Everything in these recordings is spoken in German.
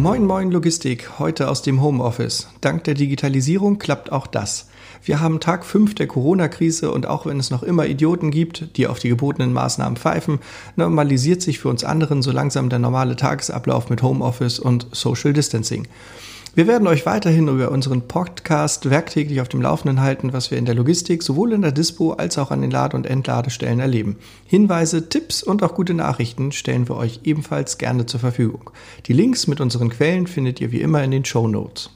Moin Moin Logistik, heute aus dem Homeoffice. Dank der Digitalisierung klappt auch das. Wir haben Tag 5 der Corona-Krise und auch wenn es noch immer Idioten gibt, die auf die gebotenen Maßnahmen pfeifen, normalisiert sich für uns anderen so langsam der normale Tagesablauf mit Homeoffice und Social Distancing. Wir werden euch weiterhin über unseren Podcast werktäglich auf dem Laufenden halten, was wir in der Logistik sowohl in der Dispo als auch an den Lade- und Entladestellen erleben. Hinweise, Tipps und auch gute Nachrichten stellen wir euch ebenfalls gerne zur Verfügung. Die Links mit unseren Quellen findet ihr wie immer in den Show Notes.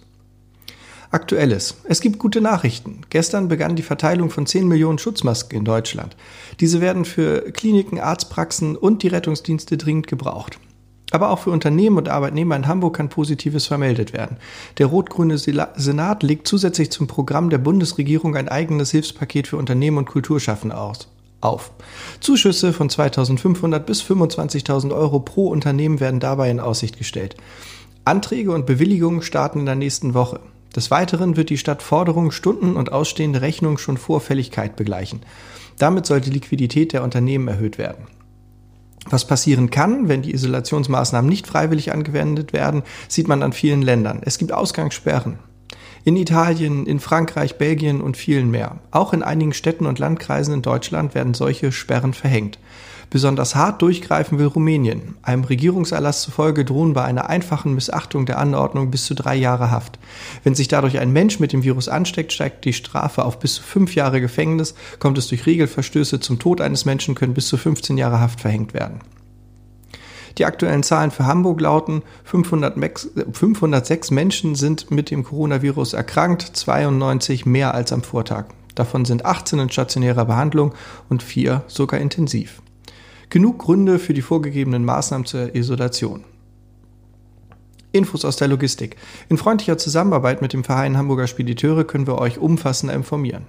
Aktuelles. Es gibt gute Nachrichten. Gestern begann die Verteilung von 10 Millionen Schutzmasken in Deutschland. Diese werden für Kliniken, Arztpraxen und die Rettungsdienste dringend gebraucht. Aber auch für Unternehmen und Arbeitnehmer in Hamburg kann Positives vermeldet werden. Der rot-grüne Senat legt zusätzlich zum Programm der Bundesregierung ein eigenes Hilfspaket für Unternehmen und Kulturschaffende aus. Auf. Zuschüsse von 2.500 bis 25.000 Euro pro Unternehmen werden dabei in Aussicht gestellt. Anträge und Bewilligungen starten in der nächsten Woche. Des Weiteren wird die Stadt Forderungen, Stunden und ausstehende Rechnungen schon vor Fälligkeit begleichen. Damit soll die Liquidität der Unternehmen erhöht werden. Was passieren kann, wenn die Isolationsmaßnahmen nicht freiwillig angewendet werden, sieht man an vielen Ländern. Es gibt Ausgangssperren. In Italien, in Frankreich, Belgien und vielen mehr. Auch in einigen Städten und Landkreisen in Deutschland werden solche Sperren verhängt. Besonders hart durchgreifen will Rumänien. Einem Regierungserlass zufolge drohen bei einer einfachen Missachtung der Anordnung bis zu drei Jahre Haft. Wenn sich dadurch ein Mensch mit dem Virus ansteckt, steigt die Strafe auf bis zu fünf Jahre Gefängnis. Kommt es durch Regelverstöße zum Tod eines Menschen, können bis zu 15 Jahre Haft verhängt werden. Die aktuellen Zahlen für Hamburg lauten, 500, 506 Menschen sind mit dem Coronavirus erkrankt, 92 mehr als am Vortag. Davon sind 18 in stationärer Behandlung und 4 sogar intensiv. Genug Gründe für die vorgegebenen Maßnahmen zur Isolation. Infos aus der Logistik. In freundlicher Zusammenarbeit mit dem Verein Hamburger Spediteure können wir euch umfassender informieren.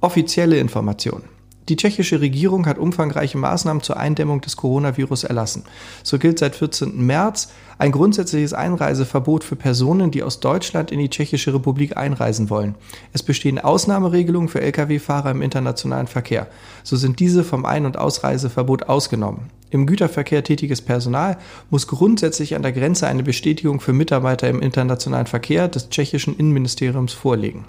Offizielle Informationen. Die tschechische Regierung hat umfangreiche Maßnahmen zur Eindämmung des Coronavirus erlassen. So gilt seit 14. März ein grundsätzliches Einreiseverbot für Personen, die aus Deutschland in die Tschechische Republik einreisen wollen. Es bestehen Ausnahmeregelungen für Lkw-Fahrer im internationalen Verkehr. So sind diese vom Ein- und Ausreiseverbot ausgenommen. Im Güterverkehr tätiges Personal muss grundsätzlich an der Grenze eine Bestätigung für Mitarbeiter im internationalen Verkehr des tschechischen Innenministeriums vorlegen.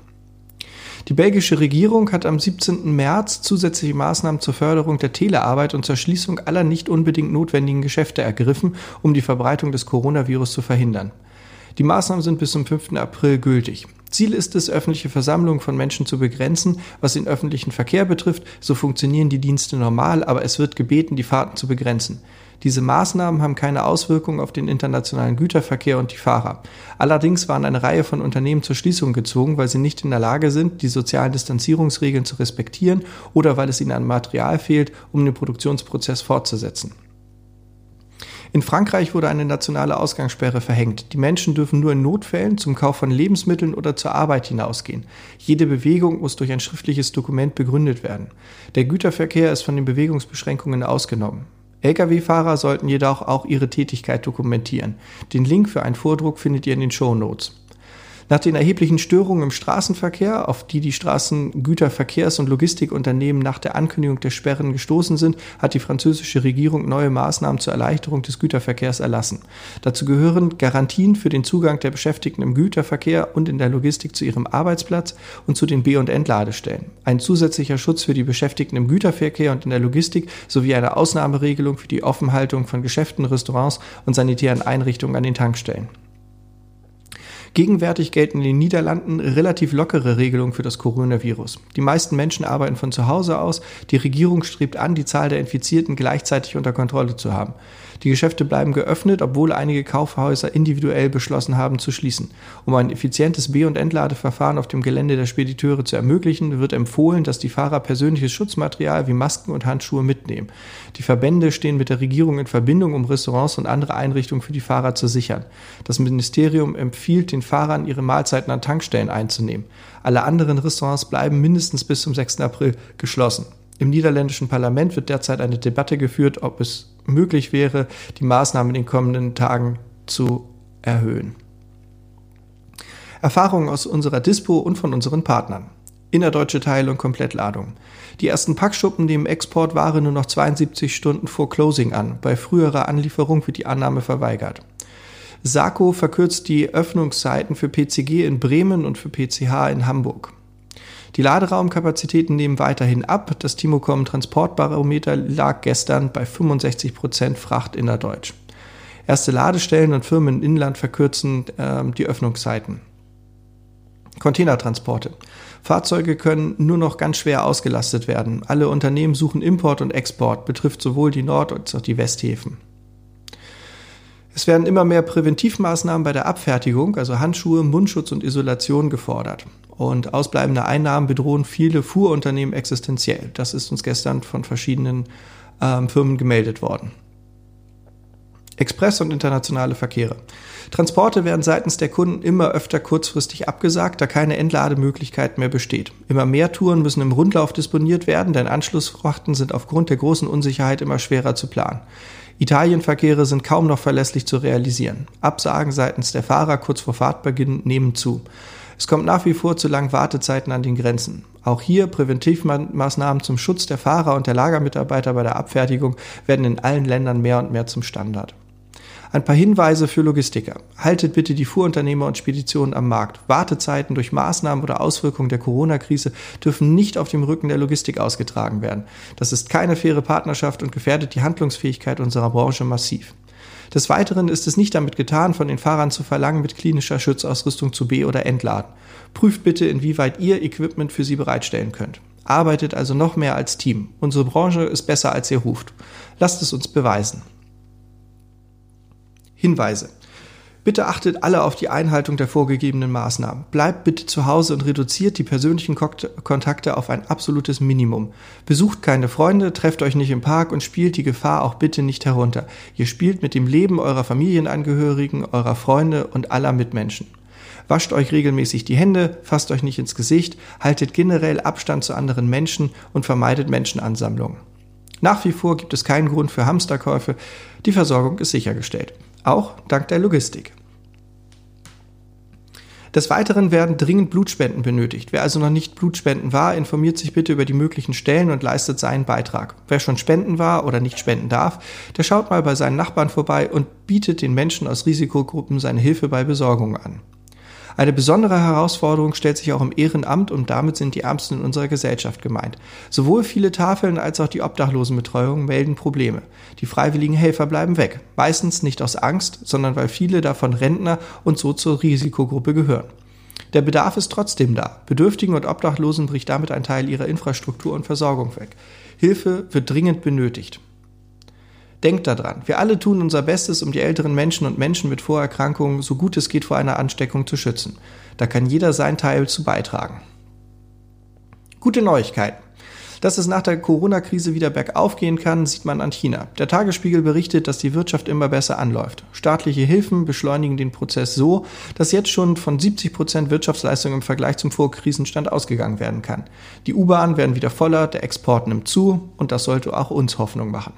Die belgische Regierung hat am 17. März zusätzliche Maßnahmen zur Förderung der Telearbeit und zur Schließung aller nicht unbedingt notwendigen Geschäfte ergriffen, um die Verbreitung des Coronavirus zu verhindern. Die Maßnahmen sind bis zum 5. April gültig. Ziel ist es, öffentliche Versammlungen von Menschen zu begrenzen. Was den öffentlichen Verkehr betrifft, so funktionieren die Dienste normal, aber es wird gebeten, die Fahrten zu begrenzen. Diese Maßnahmen haben keine Auswirkungen auf den internationalen Güterverkehr und die Fahrer. Allerdings waren eine Reihe von Unternehmen zur Schließung gezogen, weil sie nicht in der Lage sind, die sozialen Distanzierungsregeln zu respektieren oder weil es ihnen an Material fehlt, um den Produktionsprozess fortzusetzen. In Frankreich wurde eine nationale Ausgangssperre verhängt. Die Menschen dürfen nur in Notfällen zum Kauf von Lebensmitteln oder zur Arbeit hinausgehen. Jede Bewegung muss durch ein schriftliches Dokument begründet werden. Der Güterverkehr ist von den Bewegungsbeschränkungen ausgenommen. Lkw-Fahrer sollten jedoch auch ihre Tätigkeit dokumentieren. Den Link für einen Vordruck findet ihr in den Show Notes. Nach den erheblichen Störungen im Straßenverkehr, auf die die Straßengüterverkehrs- und Logistikunternehmen nach der Ankündigung der Sperren gestoßen sind, hat die französische Regierung neue Maßnahmen zur Erleichterung des Güterverkehrs erlassen. Dazu gehören Garantien für den Zugang der Beschäftigten im Güterverkehr und in der Logistik zu ihrem Arbeitsplatz und zu den B- und Entladestellen. Ein zusätzlicher Schutz für die Beschäftigten im Güterverkehr und in der Logistik sowie eine Ausnahmeregelung für die Offenhaltung von Geschäften, Restaurants und sanitären Einrichtungen an den Tankstellen. Gegenwärtig gelten in den Niederlanden relativ lockere Regelungen für das Coronavirus. Die meisten Menschen arbeiten von zu Hause aus. Die Regierung strebt an, die Zahl der Infizierten gleichzeitig unter Kontrolle zu haben. Die Geschäfte bleiben geöffnet, obwohl einige Kaufhäuser individuell beschlossen haben zu schließen. Um ein effizientes B- und Entladeverfahren auf dem Gelände der Spediteure zu ermöglichen, wird empfohlen, dass die Fahrer persönliches Schutzmaterial wie Masken und Handschuhe mitnehmen. Die Verbände stehen mit der Regierung in Verbindung, um Restaurants und andere Einrichtungen für die Fahrer zu sichern. Das Ministerium empfiehlt den Fahrern, ihre Mahlzeiten an Tankstellen einzunehmen. Alle anderen Restaurants bleiben mindestens bis zum 6. April geschlossen. Im niederländischen Parlament wird derzeit eine Debatte geführt, ob es möglich wäre, die Maßnahmen in den kommenden Tagen zu erhöhen. Erfahrungen aus unserer Dispo und von unseren Partnern. Innerdeutsche Teil- und Komplettladung. Die ersten Packschuppen nehmen Exportware nur noch 72 Stunden vor Closing an. Bei früherer Anlieferung wird die Annahme verweigert. Sako verkürzt die Öffnungszeiten für PCG in Bremen und für PCH in Hamburg. Die Laderaumkapazitäten nehmen weiterhin ab. Das Timocom Transportbarometer lag gestern bei 65 Prozent Fracht innerdeutsch. Erste Ladestellen und Firmen im Inland verkürzen äh, die Öffnungszeiten. Containertransporte. Fahrzeuge können nur noch ganz schwer ausgelastet werden. Alle Unternehmen suchen Import und Export, betrifft sowohl die Nord- als auch die Westhäfen. Es werden immer mehr Präventivmaßnahmen bei der Abfertigung, also Handschuhe, Mundschutz und Isolation gefordert. Und ausbleibende Einnahmen bedrohen viele Fuhrunternehmen existenziell. Das ist uns gestern von verschiedenen ähm, Firmen gemeldet worden. Express- und internationale Verkehre. Transporte werden seitens der Kunden immer öfter kurzfristig abgesagt, da keine Entlademöglichkeit mehr besteht. Immer mehr Touren müssen im Rundlauf disponiert werden, denn Anschlussfrachten sind aufgrund der großen Unsicherheit immer schwerer zu planen. Italienverkehre sind kaum noch verlässlich zu realisieren. Absagen seitens der Fahrer kurz vor Fahrtbeginn nehmen zu. Es kommt nach wie vor zu langen Wartezeiten an den Grenzen. Auch hier Präventivmaßnahmen zum Schutz der Fahrer und der Lagermitarbeiter bei der Abfertigung werden in allen Ländern mehr und mehr zum Standard. Ein paar Hinweise für Logistiker. Haltet bitte die Fuhrunternehmer und Speditionen am Markt. Wartezeiten durch Maßnahmen oder Auswirkungen der Corona-Krise dürfen nicht auf dem Rücken der Logistik ausgetragen werden. Das ist keine faire Partnerschaft und gefährdet die Handlungsfähigkeit unserer Branche massiv. Des Weiteren ist es nicht damit getan, von den Fahrern zu verlangen, mit klinischer Schutzausrüstung zu B- oder entladen. Prüft bitte, inwieweit ihr Equipment für sie bereitstellen könnt. Arbeitet also noch mehr als Team. Unsere Branche ist besser, als ihr ruft. Lasst es uns beweisen. Hinweise. Bitte achtet alle auf die Einhaltung der vorgegebenen Maßnahmen. Bleibt bitte zu Hause und reduziert die persönlichen Kontakte auf ein absolutes Minimum. Besucht keine Freunde, trefft euch nicht im Park und spielt die Gefahr auch bitte nicht herunter. Ihr spielt mit dem Leben eurer Familienangehörigen, eurer Freunde und aller Mitmenschen. Wascht euch regelmäßig die Hände, fasst euch nicht ins Gesicht, haltet generell Abstand zu anderen Menschen und vermeidet Menschenansammlungen. Nach wie vor gibt es keinen Grund für Hamsterkäufe. Die Versorgung ist sichergestellt auch dank der Logistik. Des Weiteren werden dringend Blutspenden benötigt. Wer also noch nicht Blutspenden war, informiert sich bitte über die möglichen Stellen und leistet seinen Beitrag. Wer schon spenden war oder nicht spenden darf, der schaut mal bei seinen Nachbarn vorbei und bietet den Menschen aus Risikogruppen seine Hilfe bei Besorgung an. Eine besondere Herausforderung stellt sich auch im Ehrenamt und damit sind die Ärmsten in unserer Gesellschaft gemeint. Sowohl viele Tafeln als auch die Obdachlosenbetreuung melden Probleme. Die freiwilligen Helfer bleiben weg. Meistens nicht aus Angst, sondern weil viele davon Rentner und so zur Risikogruppe gehören. Der Bedarf ist trotzdem da. Bedürftigen und Obdachlosen bricht damit ein Teil ihrer Infrastruktur und Versorgung weg. Hilfe wird dringend benötigt. Denkt daran, wir alle tun unser Bestes, um die älteren Menschen und Menschen mit Vorerkrankungen so gut es geht vor einer Ansteckung zu schützen. Da kann jeder sein Teil zu beitragen. Gute Neuigkeiten. Dass es nach der Corona-Krise wieder bergauf gehen kann, sieht man an China. Der Tagesspiegel berichtet, dass die Wirtschaft immer besser anläuft. Staatliche Hilfen beschleunigen den Prozess so, dass jetzt schon von 70 Prozent Wirtschaftsleistung im Vergleich zum Vorkrisenstand ausgegangen werden kann. Die U-Bahnen werden wieder voller, der Export nimmt zu und das sollte auch uns Hoffnung machen.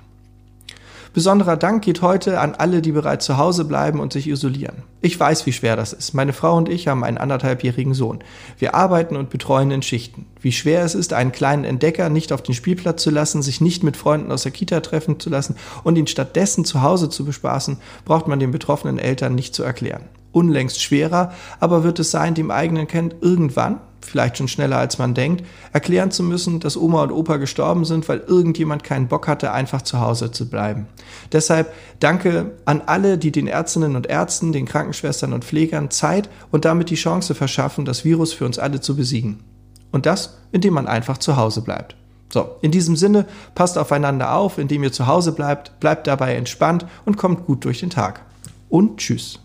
Besonderer Dank geht heute an alle, die bereits zu Hause bleiben und sich isolieren. Ich weiß, wie schwer das ist. Meine Frau und ich haben einen anderthalbjährigen Sohn. Wir arbeiten und betreuen in Schichten. Wie schwer es ist, einen kleinen Entdecker nicht auf den Spielplatz zu lassen, sich nicht mit Freunden aus der Kita treffen zu lassen und ihn stattdessen zu Hause zu bespaßen, braucht man den betroffenen Eltern nicht zu erklären. Unlängst schwerer, aber wird es sein, dem eigenen Kind irgendwann, vielleicht schon schneller als man denkt, erklären zu müssen, dass Oma und Opa gestorben sind, weil irgendjemand keinen Bock hatte, einfach zu Hause zu bleiben. Deshalb danke an alle, die den Ärztinnen und Ärzten, den Krankenschwestern und Pflegern Zeit und damit die Chance verschaffen, das Virus für uns alle zu besiegen. Und das, indem man einfach zu Hause bleibt. So, in diesem Sinne, passt aufeinander auf, indem ihr zu Hause bleibt, bleibt dabei entspannt und kommt gut durch den Tag. Und tschüss.